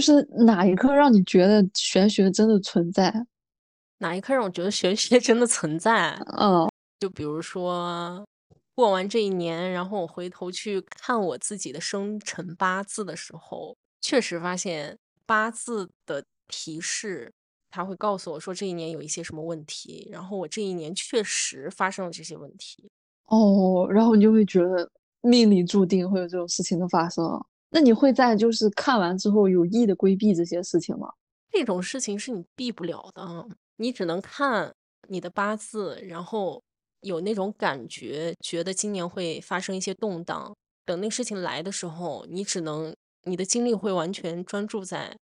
就是哪一刻让你觉得玄学真的存在？哪一刻让我觉得玄学真的存在？嗯，就比如说过完这一年，然后我回头去看我自己的生辰八字的时候，确实发现八字的提示，它会告诉我说这一年有一些什么问题，然后我这一年确实发生了这些问题。哦，然后你就会觉得命里注定会有这种事情的发生。那你会在就是看完之后有意的规避这些事情吗？这种事情是你避不了的，你只能看你的八字，然后有那种感觉，觉得今年会发生一些动荡。等那事情来的时候，你只能你的精力会完全专注在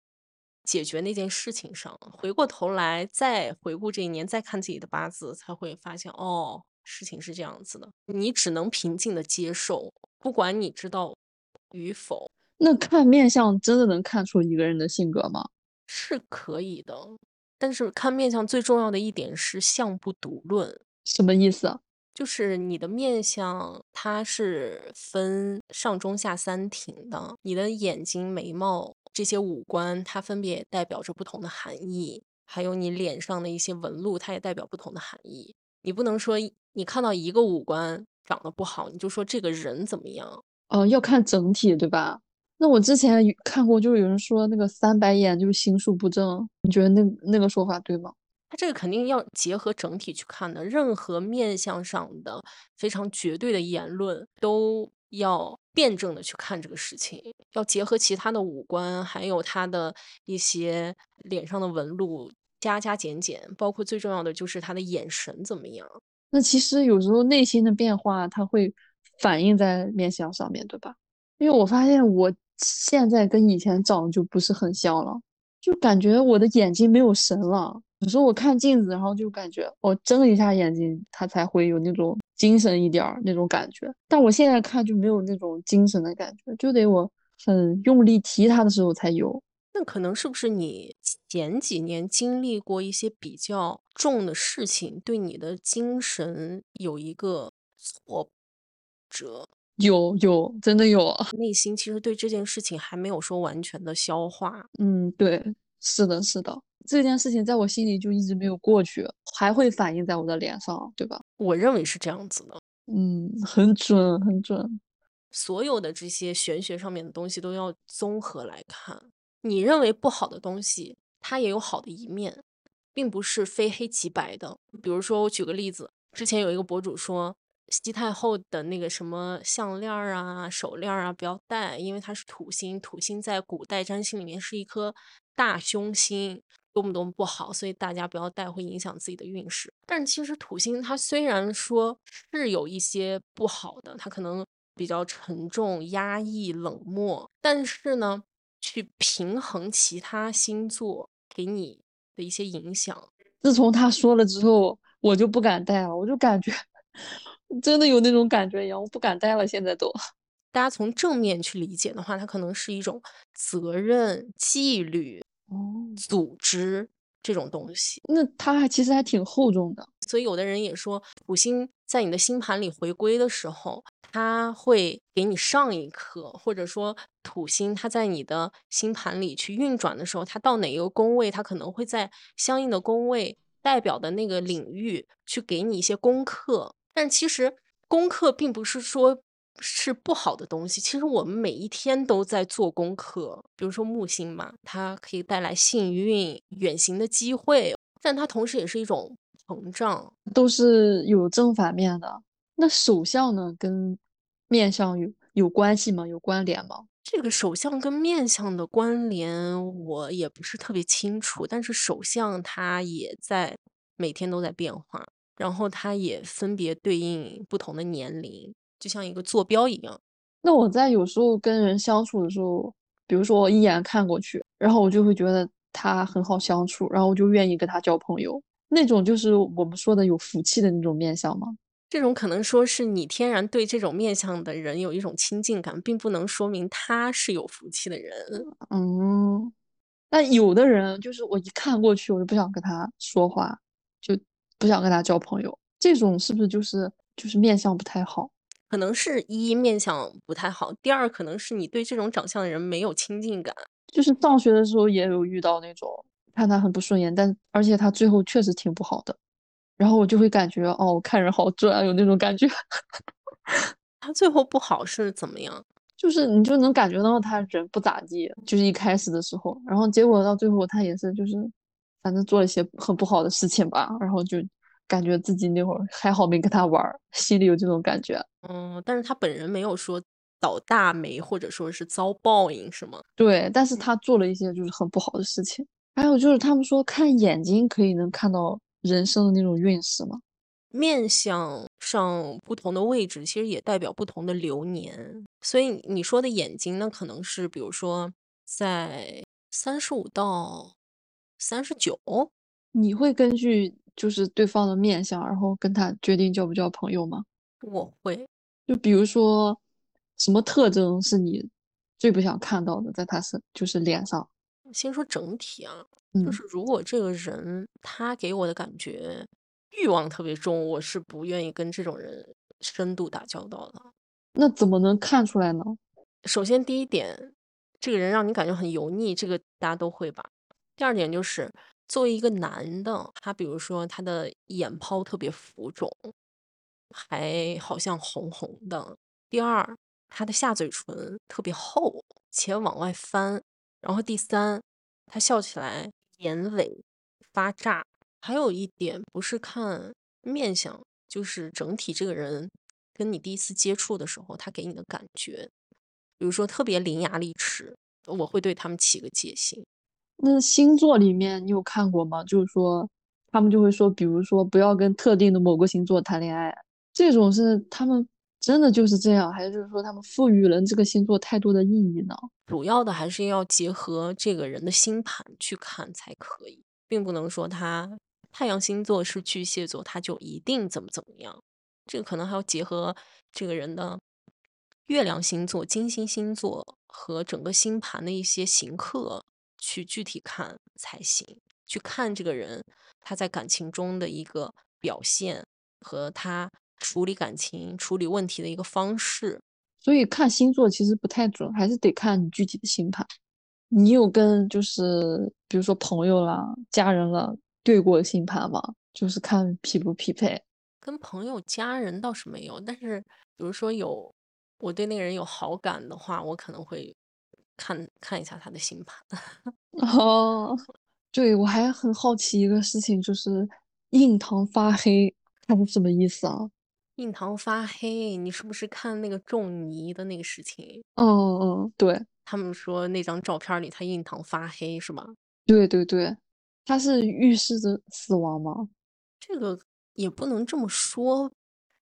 解决那件事情上。回过头来再回顾这一年，再看自己的八字，才会发现哦，事情是这样子的。你只能平静的接受，不管你知道与否。那看面相真的能看出一个人的性格吗？是可以的，但是看面相最重要的一点是相不独论。什么意思？就是你的面相，它是分上中下三庭的。你的眼睛、眉毛这些五官，它分别代表着不同的含义。还有你脸上的一些纹路，它也代表不同的含义。你不能说你看到一个五官长得不好，你就说这个人怎么样？哦，要看整体，对吧？那我之前看过，就是有人说那个三白眼就是心术不正，你觉得那那个说法对吗？他这个肯定要结合整体去看的，任何面相上的非常绝对的言论，都要辩证的去看这个事情，要结合其他的五官，还有他的一些脸上的纹路，加加减减，包括最重要的就是他的眼神怎么样。那其实有时候内心的变化，它会反映在面相上面对吧？因为我发现我。现在跟以前长得就不是很像了，就感觉我的眼睛没有神了。有时候我看镜子，然后就感觉我睁一下眼睛，它才会有那种精神一点儿那种感觉。但我现在看就没有那种精神的感觉，就得我很用力提它的时候才有。那可能是不是你前几年经历过一些比较重的事情，对你的精神有一个挫折？有有，真的有。内心其实对这件事情还没有说完全的消化。嗯，对，是的，是的，这件事情在我心里就一直没有过去，还会反映在我的脸上，对吧？我认为是这样子的。嗯，很准，很准。所有的这些玄学上面的东西都要综合来看。你认为不好的东西，它也有好的一面，并不是非黑即白的。比如说，我举个例子，之前有一个博主说。西太后的那个什么项链啊、手链啊，不要戴，因为它是土星。土星在古代占星里面是一颗大凶星，多么多么不好，所以大家不要戴，会影响自己的运势。但其实土星它虽然说是有一些不好的，它可能比较沉重、压抑、冷漠，但是呢，去平衡其他星座给你的一些影响。自从他说了之后，我就不敢戴了，我就感觉。真的有那种感觉一样，我不敢戴了。现在都，大家从正面去理解的话，它可能是一种责任、纪律、哦，组织这种东西。那它还其实还挺厚重的。所以有的人也说，土星在你的星盘里回归的时候，它会给你上一课，或者说土星它在你的星盘里去运转的时候，它到哪一个宫位，它可能会在相应的宫位代表的那个领域去给你一些功课。但其实功课并不是说是不好的东西，其实我们每一天都在做功课。比如说木星嘛，它可以带来幸运、远行的机会，但它同时也是一种膨胀，都是有正反面的。那手相呢，跟面相有有关系吗？有关联吗？这个手相跟面相的关联我也不是特别清楚，但是手相它也在每天都在变化。然后它也分别对应不同的年龄，就像一个坐标一样。那我在有时候跟人相处的时候，比如说我一眼看过去，然后我就会觉得他很好相处，然后我就愿意跟他交朋友。那种就是我们说的有福气的那种面相吗？这种可能说是你天然对这种面相的人有一种亲近感，并不能说明他是有福气的人。嗯，那有的人就是我一看过去，我就不想跟他说话，就。不想跟他交朋友，这种是不是就是就是面相不太好？可能是一面相不太好，第二可能是你对这种长相的人没有亲近感。就是上学的时候也有遇到那种看他很不顺眼，但而且他最后确实挺不好的，然后我就会感觉哦，我看人好准啊，有那种感觉。他最后不好是怎么样？就是你就能感觉到他人不咋地，就是一开始的时候，然后结果到最后他也是就是反正做了一些很不好的事情吧，然后就感觉自己那会儿还好没跟他玩儿，心里有这种感觉。嗯，但是他本人没有说倒大霉或者说是遭报应，是吗？对，但是他做了一些就是很不好的事情。还有就是他们说看眼睛可以能看到人生的那种运势吗？面相上不同的位置，其实也代表不同的流年。所以你说的眼睛，呢可能是比如说在三十五到三十九，你会根据就是对方的面相，然后跟他决定交不交朋友吗？我会。就比如说什么特征是你最不想看到的，在他身就是脸上。先说整体啊，嗯就是如果这个人他给我的感觉欲望特别重，我是不愿意跟这种人深度打交道的。那怎么能看出来呢？首先第一点，这个人让你感觉很油腻，这个大家都会吧。第二点就是作为一个男的，他比如说他的眼泡特别浮肿，还好像红红的。第二，他的下嘴唇特别厚且往外翻。然后第三，他笑起来眼尾发炸。还有一点不是看面相，就是整体这个人跟你第一次接触的时候，他给你的感觉，比如说特别伶牙俐齿，我会对他们起个戒心。那星座里面你有看过吗？就是说他们就会说，比如说不要跟特定的某个星座谈恋爱，这种是他们真的就是这样，还是就是说他们赋予了这个星座太多的意义呢？主要的还是要结合这个人的星盘去看才可以，并不能说他太阳星座是巨蟹座，他就一定怎么怎么样。这个可能还要结合这个人的月亮星座、金星星座和整个星盘的一些行克去具体看才行。去看这个人他在感情中的一个表现和他处理感情、处理问题的一个方式。所以看星座其实不太准，还是得看你具体的星盘。你有跟就是比如说朋友啦、家人啦对过星盘吗？就是看匹不匹配。跟朋友、家人倒是没有，但是比如说有我对那个人有好感的话，我可能会看看一下他的星盘。哦，对，我还很好奇一个事情，就是印堂发黑，它是什么意思啊？印堂发黑，你是不是看那个仲尼的那个事情？嗯嗯，对他们说那张照片里他印堂发黑是吧？对对对，他是预示着死亡吗？这个也不能这么说，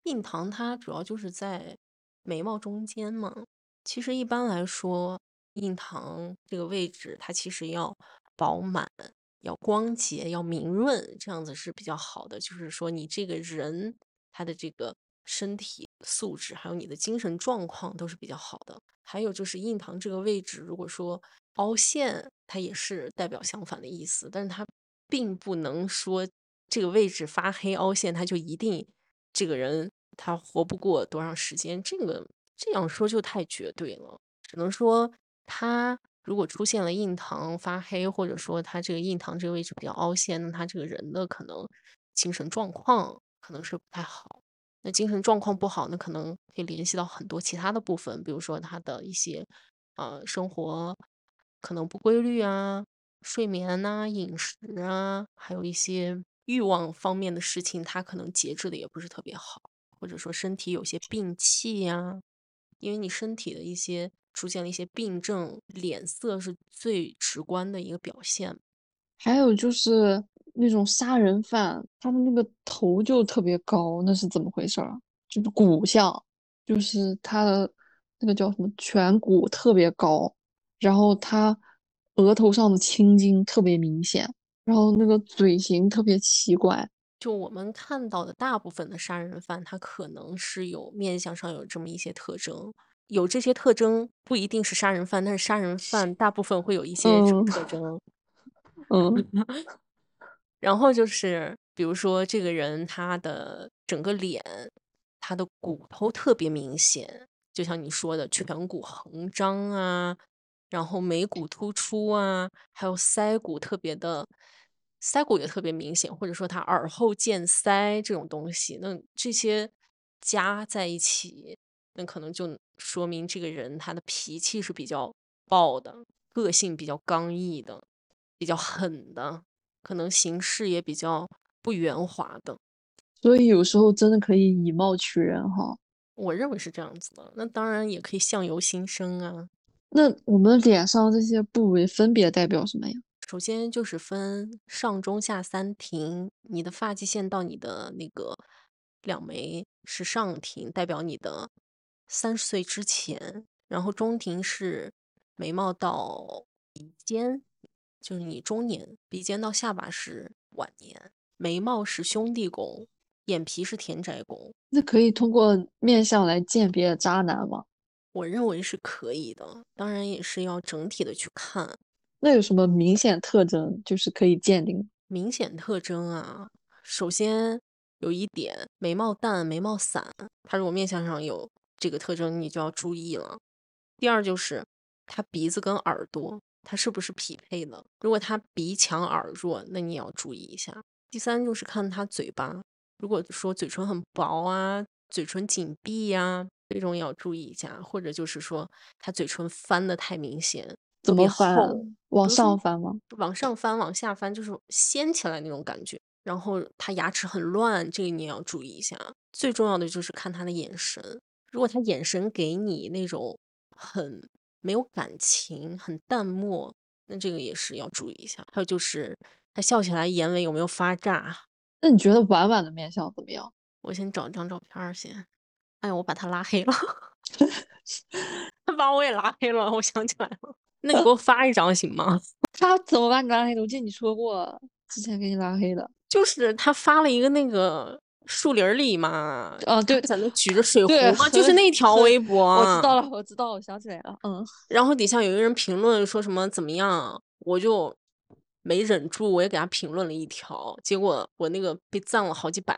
印堂它主要就是在眉毛中间嘛。其实一般来说，印堂这个位置它其实要饱满、要光洁、要明润，这样子是比较好的。就是说你这个人他的这个身体素质，还有你的精神状况都是比较好的。还有就是印堂这个位置，如果说凹陷，它也是代表相反的意思，但是它并不能说这个位置发黑凹陷，它就一定这个人他活不过多长时间。这个这样说就太绝对了，只能说他如果出现了印堂发黑，或者说他这个印堂这个位置比较凹陷，那他这个人的可能精神状况可能是不太好。那精神状况不好，那可能可以联系到很多其他的部分，比如说他的一些呃生活可能不规律啊，睡眠呐、饮食啊，还有一些欲望方面的事情，他可能节制的也不是特别好，或者说身体有些病气呀，因为你身体的一些出现了一些病症，脸色是最直观的一个表现。还有就是那种杀人犯，他的那个头就特别高，那是怎么回事儿啊？就是骨相，就是他的那个叫什么颧骨特别高，然后他额头上的青筋特别明显，然后那个嘴型特别奇怪。就我们看到的大部分的杀人犯，他可能是有面相上有这么一些特征，有这些特征不一定是杀人犯，但是杀人犯大部分会有一些什么嗯特征？嗯然后就是比如说这个人他的整个脸，他的骨头特别明显，就像你说的颧骨横张啊，然后眉骨突出啊，还有腮骨特别的，腮骨也特别明显，或者说他耳后见腮这种东西，那这些加在一起，那可能就说明这个人他的脾气是比较暴的，个性比较刚毅的，比较狠的，可能行事也比较不圆滑的。所以有时候真的可以以貌取人哈。我认为是这样子的，那当然也可以相由心生啊。那我们脸上这些部位分别代表什么呀？首先就是分上中下三庭，你的发际线到你的那个两眉是上庭，代表你的三十岁之前；然后中庭是眉毛到鼻尖，就是你中年；鼻尖到下巴是晚年；眉毛是兄弟宫。眼皮是田宅宫，那可以通过面相来鉴别渣男吗？我认为是可以的，当然也是要整体的去看。那有什么明显特征就是可以鉴定？明显特征啊，首先有一点，眉毛淡、眉毛散，他如果面相上有这个特征，你就要注意了。第二就是他鼻子跟耳朵，他是不是匹配的？如果他鼻强耳弱，那你也要注意一下。第三就是看他嘴巴。如果说嘴唇很薄啊，嘴唇紧闭呀，这种也要注意一下。或者就是说他嘴唇翻的太明显，怎么翻？往上翻吗？往上翻，往下翻，就是掀起来那种感觉。然后他牙齿很乱，这个你也要注意一下。最重要的就是看他的眼神，如果他眼神给你那种很没有感情、很淡漠，那这个也是要注意一下。还有就是他笑起来眼尾有没有发炸？那你觉得婉婉的面相怎么样？我先找张照片先。哎呀，我把他拉黑了，他把我也拉黑了。我想起来了，那你给我 发一张行吗？他怎么把你拉黑的？我记得你说过之前给你拉黑的，就是他发了一个那个树林里嘛，啊，对，在那举着水壶嘛，就是那条微博。我知道了，我知道，我想起来了，嗯。然后底下有一个人评论说什么怎么样，我就。没忍住，我也给他评论了一条，结果我那个被赞了好几百，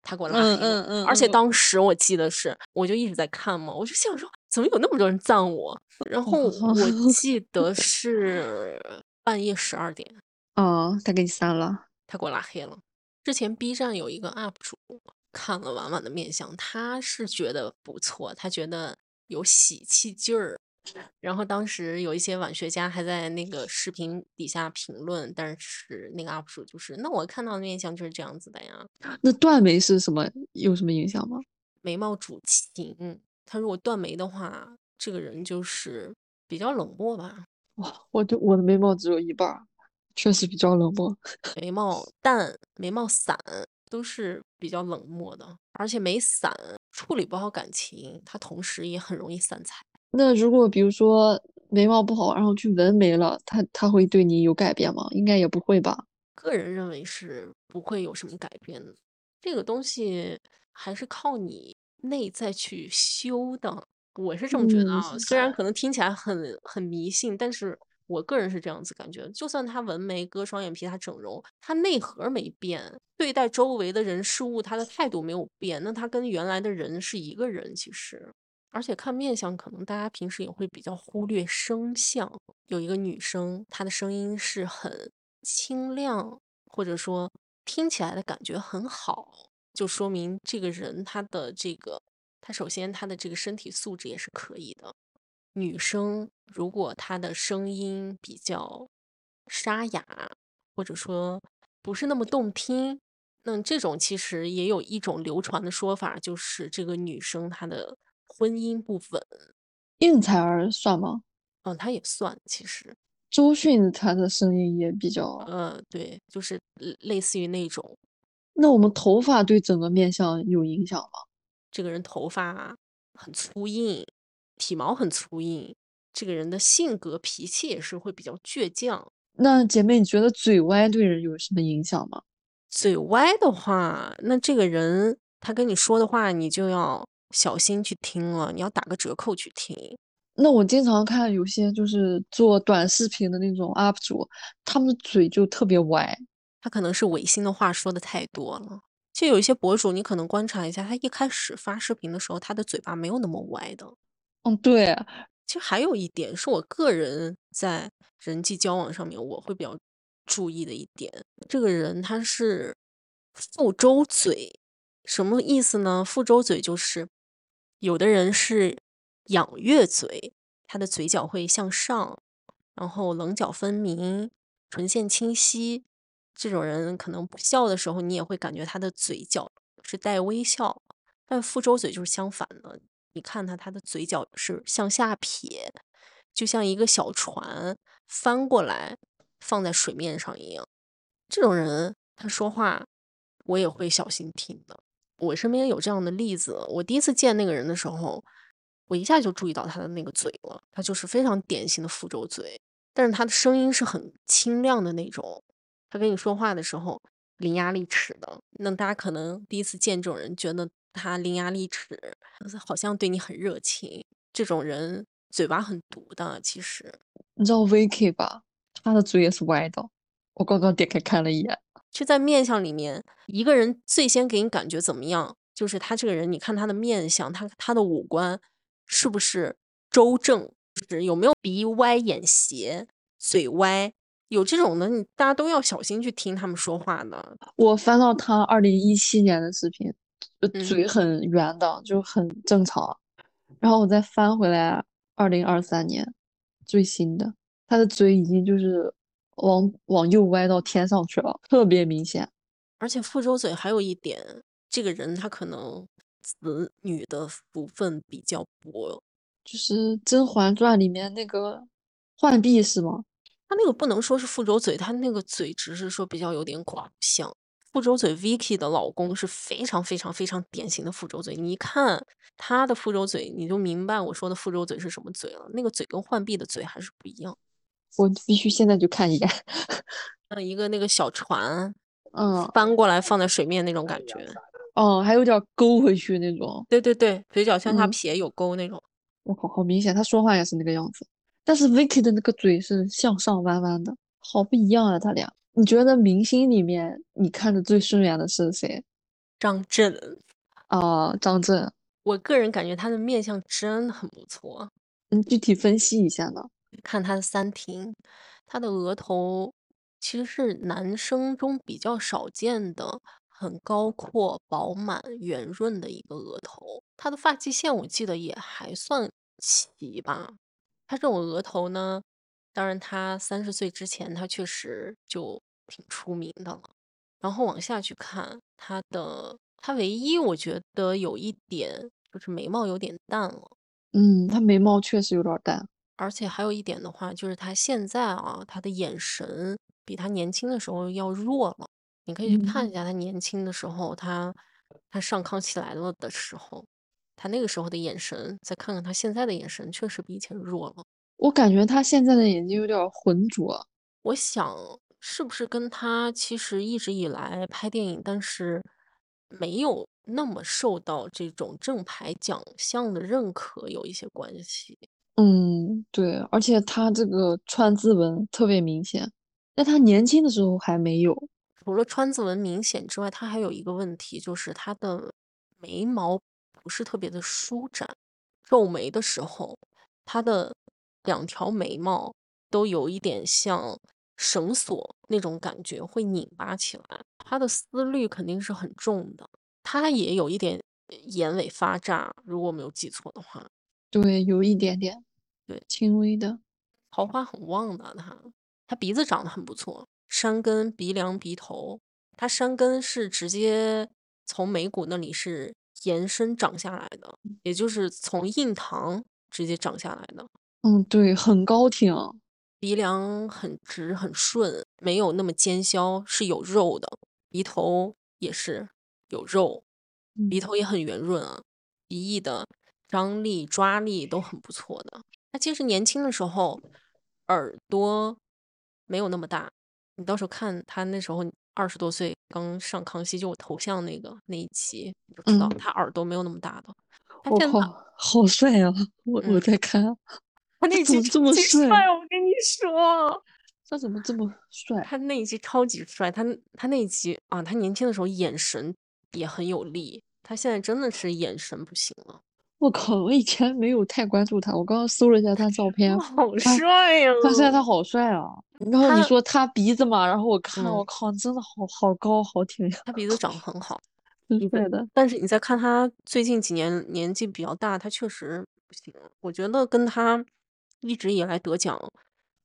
他给我拉黑了。而且当时我记得是，我就一直在看嘛，我就想说，怎么有那么多人赞我？然后我记得是半夜十二点，哦，他给你删了，他给我拉黑了。之前 B 站有一个 UP 主看了婉婉的面相，他是觉得不错，他觉得有喜气劲儿。然后当时有一些晚学家还在那个视频底下评论，但是那个 UP 主就是那我看到的面相就是这样子的呀。那断眉是什么？有什么影响吗？眉毛主情，他如果断眉的话，这个人就是比较冷漠吧。哇，我就我的眉毛只有一半，确实比较冷漠。眉毛淡、眉毛散都是比较冷漠的，而且眉散处理不好感情，他同时也很容易散财。那如果比如说眉毛不好，然后去纹眉了，他他会对你有改变吗？应该也不会吧。个人认为是不会有什么改变的，这个东西还是靠你内在去修的。我是这么觉得啊，虽然可能听起来很很迷信，但是我个人是这样子感觉。就算他纹眉、割双眼皮、他整容，他内核没变，对待周围的人事物，他的态度没有变，那他跟原来的人是一个人，其实。而且看面相，可能大家平时也会比较忽略声相。有一个女生，她的声音是很清亮，或者说听起来的感觉很好，就说明这个人她的这个，她首先她的这个身体素质也是可以的。女生如果她的声音比较沙哑，或者说不是那么动听，那这种其实也有一种流传的说法，就是这个女生她的。婚姻不稳，应采儿算吗？嗯，她也算。其实周迅她的声音也比较，嗯，对，就是类似于那种。那我们头发对整个面相有影响吗？这个人头发很粗硬，体毛很粗硬，这个人的性格脾气也是会比较倔强。那姐妹，你觉得嘴歪对人有什么影响吗？嘴歪的话，那这个人他跟你说的话，你就要。小心去听了，你要打个折扣去听。那我经常看有些就是做短视频的那种 UP 主，他们的嘴就特别歪，他可能是违心的话说的太多了。就有一些博主，你可能观察一下，他一开始发视频的时候，他的嘴巴没有那么歪的。嗯，对。其实还有一点是我个人在人际交往上面我会比较注意的一点，这个人他是腹周嘴，什么意思呢？腹周嘴就是有的人是仰月嘴，他的嘴角会向上，然后棱角分明，唇线清晰。这种人可能不笑的时候，你也会感觉他的嘴角是带微笑。但腹周嘴就是相反的，你看他，他的嘴角是向下撇，就像一个小船翻过来放在水面上一样。这种人他说话，我也会小心听的。我身边有这样的例子，我第一次见那个人的时候，我一下就注意到他的那个嘴了，他就是非常典型的福州嘴，但是他的声音是很清亮的那种。他跟你说话的时候伶牙俐齿的，那大家可能第一次见这种人，觉得他伶牙俐齿，好像对你很热情。这种人嘴巴很毒的，其实你知道 Vicky 吧？他的嘴也是歪的。我刚刚点开看了一眼，就在面相里面，一个人最先给你感觉怎么样？就是他这个人，你看他的面相，他他的五官是不是周正？就是有没有鼻歪眼斜、嘴歪？有这种的，你大家都要小心去听他们说话的。我翻到他二零一七年的视频，嘴很圆的，就很正常。然后我再翻回来二零二三年最新的，他的嘴已经就是往往右歪到天上去了，特别明显。而且腹周嘴还有一点，这个人他可能子女的福分比较薄，就是《甄嬛传》里面那个浣碧是吗？他那个不能说是腹周嘴，他那个嘴只是说比较有点垮像。腹周嘴，Vicky 的老公是非常非常非常典型的复仇嘴。你一看他的复仇嘴，你就明白我说的复仇嘴是什么嘴了。那个嘴跟浣碧的嘴还是不一样。我必须现在就看一眼。嗯，一个那个小船，嗯，翻过来放在水面那种感觉。哦，还有点勾回去那种。对对对，嘴角向下撇有勾那种。我靠，好明显，他说话也是那个样子。但是 Vicky 的那个嘴是向上弯弯的，好不一样啊！他俩，你觉得明星里面你看着最顺眼的是谁？张震啊，张震。我个人感觉他的面相真的很不错。嗯，具体分析一下呢？看他的三庭，他的额头其实是男生中比较少见的，很高阔、饱满、圆润的一个额头。他的发际线我记得也还算齐吧。他这种额头呢，当然他三十岁之前他确实就挺出名的了。然后往下去看他的，他唯一我觉得有一点就是眉毛有点淡了。嗯，他眉毛确实有点淡。而且还有一点的话，就是他现在啊，他的眼神比他年轻的时候要弱了。你可以去看一下他年轻的时候，他他上康熙来了的时候。他那个时候的眼神，再看看他现在的眼神，确实比以前弱了。我感觉他现在的眼睛有点浑浊。我想，是不是跟他其实一直以来拍电影，但是没有那么受到这种正牌奖项的认可有一些关系？嗯，对。而且他这个川字纹特别明显，在他年轻的时候还没有。除了川字纹明显之外，他还有一个问题，就是他的眉毛。不是特别的舒展，皱眉的时候，他的两条眉毛都有一点像绳索那种感觉，会拧巴起来。他的思虑肯定是很重的，他也有一点眼尾发炸，如果没有记错的话。对，有一点点，对，轻微的。桃花很旺的他，他鼻子长得很不错，山根、鼻梁、鼻头，他山根是直接从眉骨那里是。延伸长下来的，也就是从印堂直接长下来的。嗯，对，很高挺，鼻梁很直很顺，没有那么尖削，是有肉的。鼻头也是有肉，鼻头也很圆润啊，鼻翼的张力抓力都很不错的。他其实年轻的时候耳朵没有那么大，你到时候看他那时候。二十多岁刚上康熙就我头像那个那一期，你就知道他耳朵没有那么大的。我靠，好帅啊！我我在看，他那集这么帅，我跟你说，他怎么这么帅？他那一集超级帅，他他那一集啊，他年轻的时候眼神也很有力，他现在真的是眼神不行了。我靠，我以前没有太关注他，我刚刚搜了一下他照片，好帅呀！发现他好帅啊！然后你说他鼻子嘛，然后我看，我嗯靠，真的好好高好挺呀，他鼻子长得很好，真你帅的。但是你再看他最近几年年纪比较大，他确实不行。我觉得跟他一直以来得奖，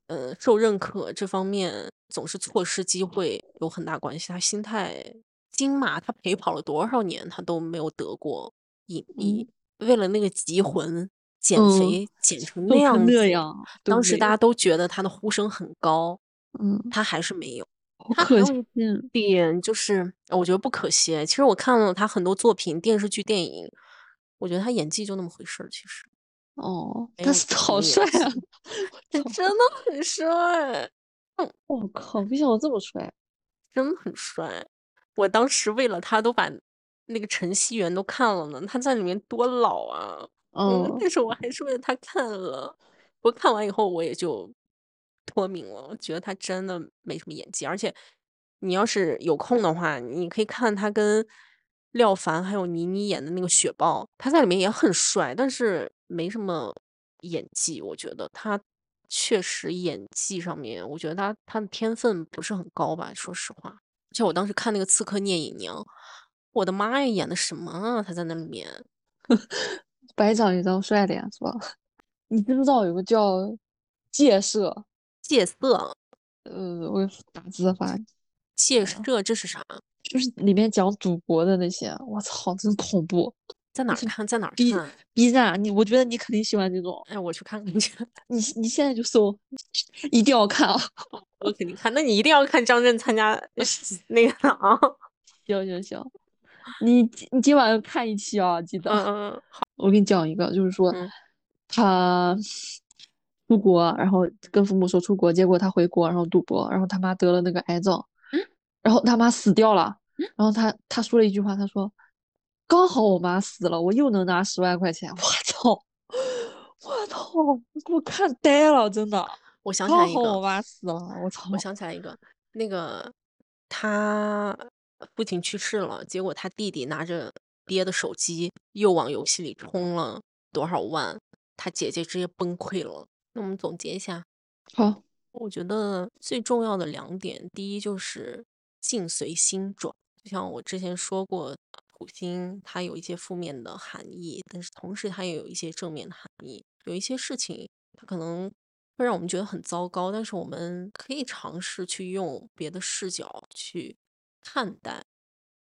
呃，受认可这方面总是错失机会有很大关系。他心态，金马他陪跑了多少年，他都没有得过影帝。为了那个集魂减嗯肥减成那样子，那样，都当时大家都觉得他的呼声很高，嗯，他还是没有。好可惜他还有一。点就是，呃我觉得不可惜。其实我看了他很多作品，电视剧、电影，我觉得他演技就那么回事儿。其实哦，没有但是好帅啊！他真的很帅，我靠，没想到这么帅。真的很帅。我当时为了他都把那个陈希元都看了呢，他在里面多老啊！嗯，嗯，但是我还是为了他看了。不过看完以后我也就脱敏了，我觉得他真的没什么演技，而且你要是有空的话，你可以看他跟廖凡还有倪妮演的那个《雪豹》，他在里面也很帅，但是没什么演技。我觉得他确实演技上面，我觉得他他的天分不是很高吧，说实话。像我当时看那个《刺客聂隐娘》，我的妈呀，演的什么啊？他在那里面。白长一张帅脸是吧？你知不知道有个叫戒色？戒色，呃，我打字发，戒哎色这是啥？就是里面讲赌博的那些，我操，真恐怖是在哪儿看？在哪儿 B 看？B 站，你我觉得你肯定喜欢这种，哎，我去看看去，你你现在就搜，一定要看啊！我肯定看。那你一定要看张震参加 那个啊！行行行，你你今晚看一期啊，记得。嗯嗯嗯，好，我给你讲一个，就是说嗯他出国，然后跟父母说出国，结果他回国，然后赌博，然后他妈得了那个癌症，然后他妈死掉了，然后他他说了一句话，他说刚好我妈死了，我又能拿十万块钱，我操，我操，给我看呆了，真的，我。想起来一刚好我，妈死了，我操，我想起来一个，那个他父亲去世了，结果他弟弟拿着爹的手机又往游戏里充了多少万，他姐姐直接崩溃了。那我们总结一下，好，我觉得最重要的两点，第一就是境随心转，就像我之前说过，土星它有一些负面的含义，但是同时它也有一些正面的含义。有一些事情它可能会让我们觉得很糟糕，但是我们可以尝试去用别的视角去看待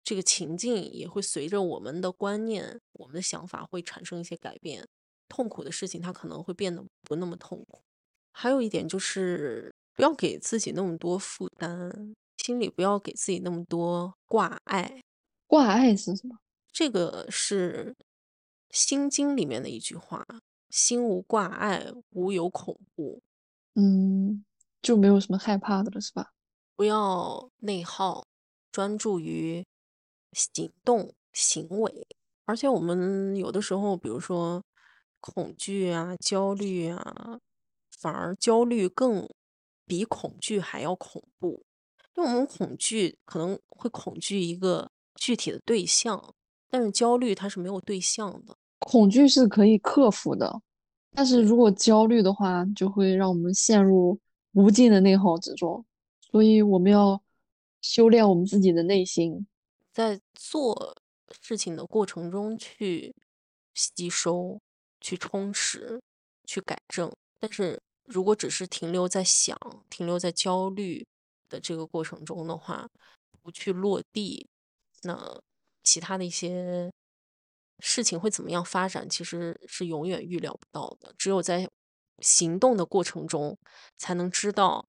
这个情境，也会随着我们的观念、我们的想法会产生一些改变。痛苦的事情它可能会变得不那么痛苦。还有一点就是不要给自己那么多负担，心里不要给自己那么多挂碍。挂碍是什么？这个是《心经》里面的一句话：“心无挂碍，无有恐怖。嗯，就没有什么害怕的了，是吧？不要内耗，专注于行动行为。而且我们有的时候，比如说恐惧啊、焦虑啊，反而焦虑更比恐惧还要恐怖。因为我们恐惧可能会恐惧一个具体的对象，但是焦虑它是没有对象的。恐惧是可以克服的，但是如果焦虑的话，就会让我们陷入无尽的内耗之中。所以我们要修炼我们自己的内心。在做事情的过程中去吸收、去充实、去改正。但是如果只是停留在想、停留在焦虑的这个过程中的话，不去落地，那其他的一些事情会怎么样发展，其实是永远预料不到的。只有在行动的过程中，才能知道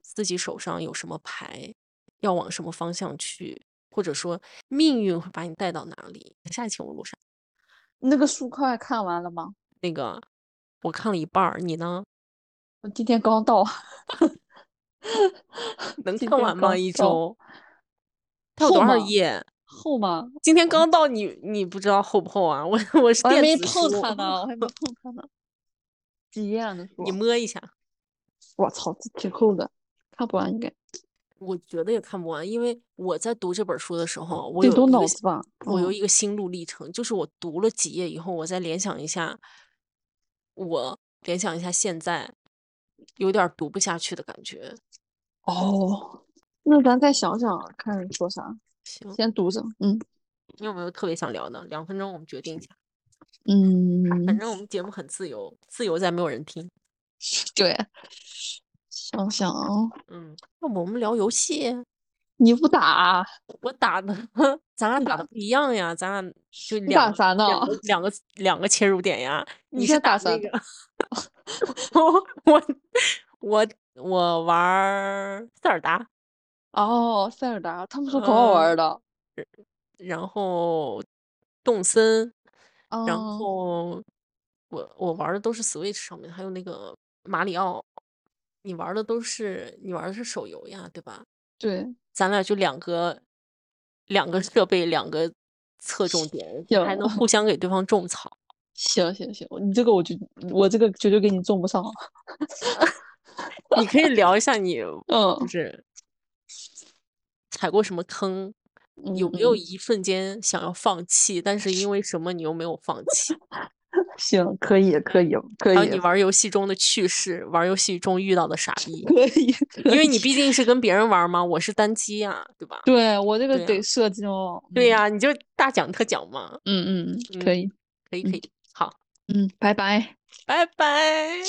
自己手上有什么牌，要往什么方向去，或者说命运会把你带到哪里。下一期我录啥？那个书快看完了吗？那个我看了一半儿，你呢？我今天刚到，能看完吗？一周？它有多少厚吗页？厚吗？今天刚到你，你不知道厚不厚啊？我我是我还电子没碰，它呢，我还没 碰它呢。几页啊？那书你？摸一下。我操，这挺厚的，看不完应该。我觉得也看不完，因为我在读这本书的时候，我有脑子吧。嗯我有一个心路历程，就是我读了几页以后，我再联想一下，我联想一下现在，有点读不下去的感觉。哦，那咱再想想看说啥，行，先读着。嗯你有没有特别想聊的？两分钟我们决定一下。嗯，反正我们节目很自由，自由在没有人听。对，想想啊，嗯，那我们聊游戏？你不打，我打的，咱俩打打的不一样呀，咱俩就你两个打啥呢？两个两个切入点呀。你你是打啥那个，我我我我玩儿塞尔达，哦，塞尔达，他们说可好玩嗯儿的。然后动森，然嗯，后我我玩儿的都是 Switch 上面，还有那个马里奥。你玩儿的都是你玩儿的是手游呀，对吧？对，咱俩就两个两个设备，两个侧重点，还能互 相给对方种草。行行行，你这个我就我这个绝对给你种不上。你可以聊一下你 嗯就嗯是踩过什么坑，嗯有没有嗯，一瞬间想要放弃，但是因为什么你又没有放弃？行，可以可以可以还有你玩游戏中的趣事，玩游戏中遇到的傻逼，可以，可因为你毕竟是跟别人玩嘛，我是单机呀，对吧？对我这个得设计哦。对呀，你就大讲特讲嘛，嗯嗯嗯，可以，可以可以，好，嗯，拜拜。拜拜。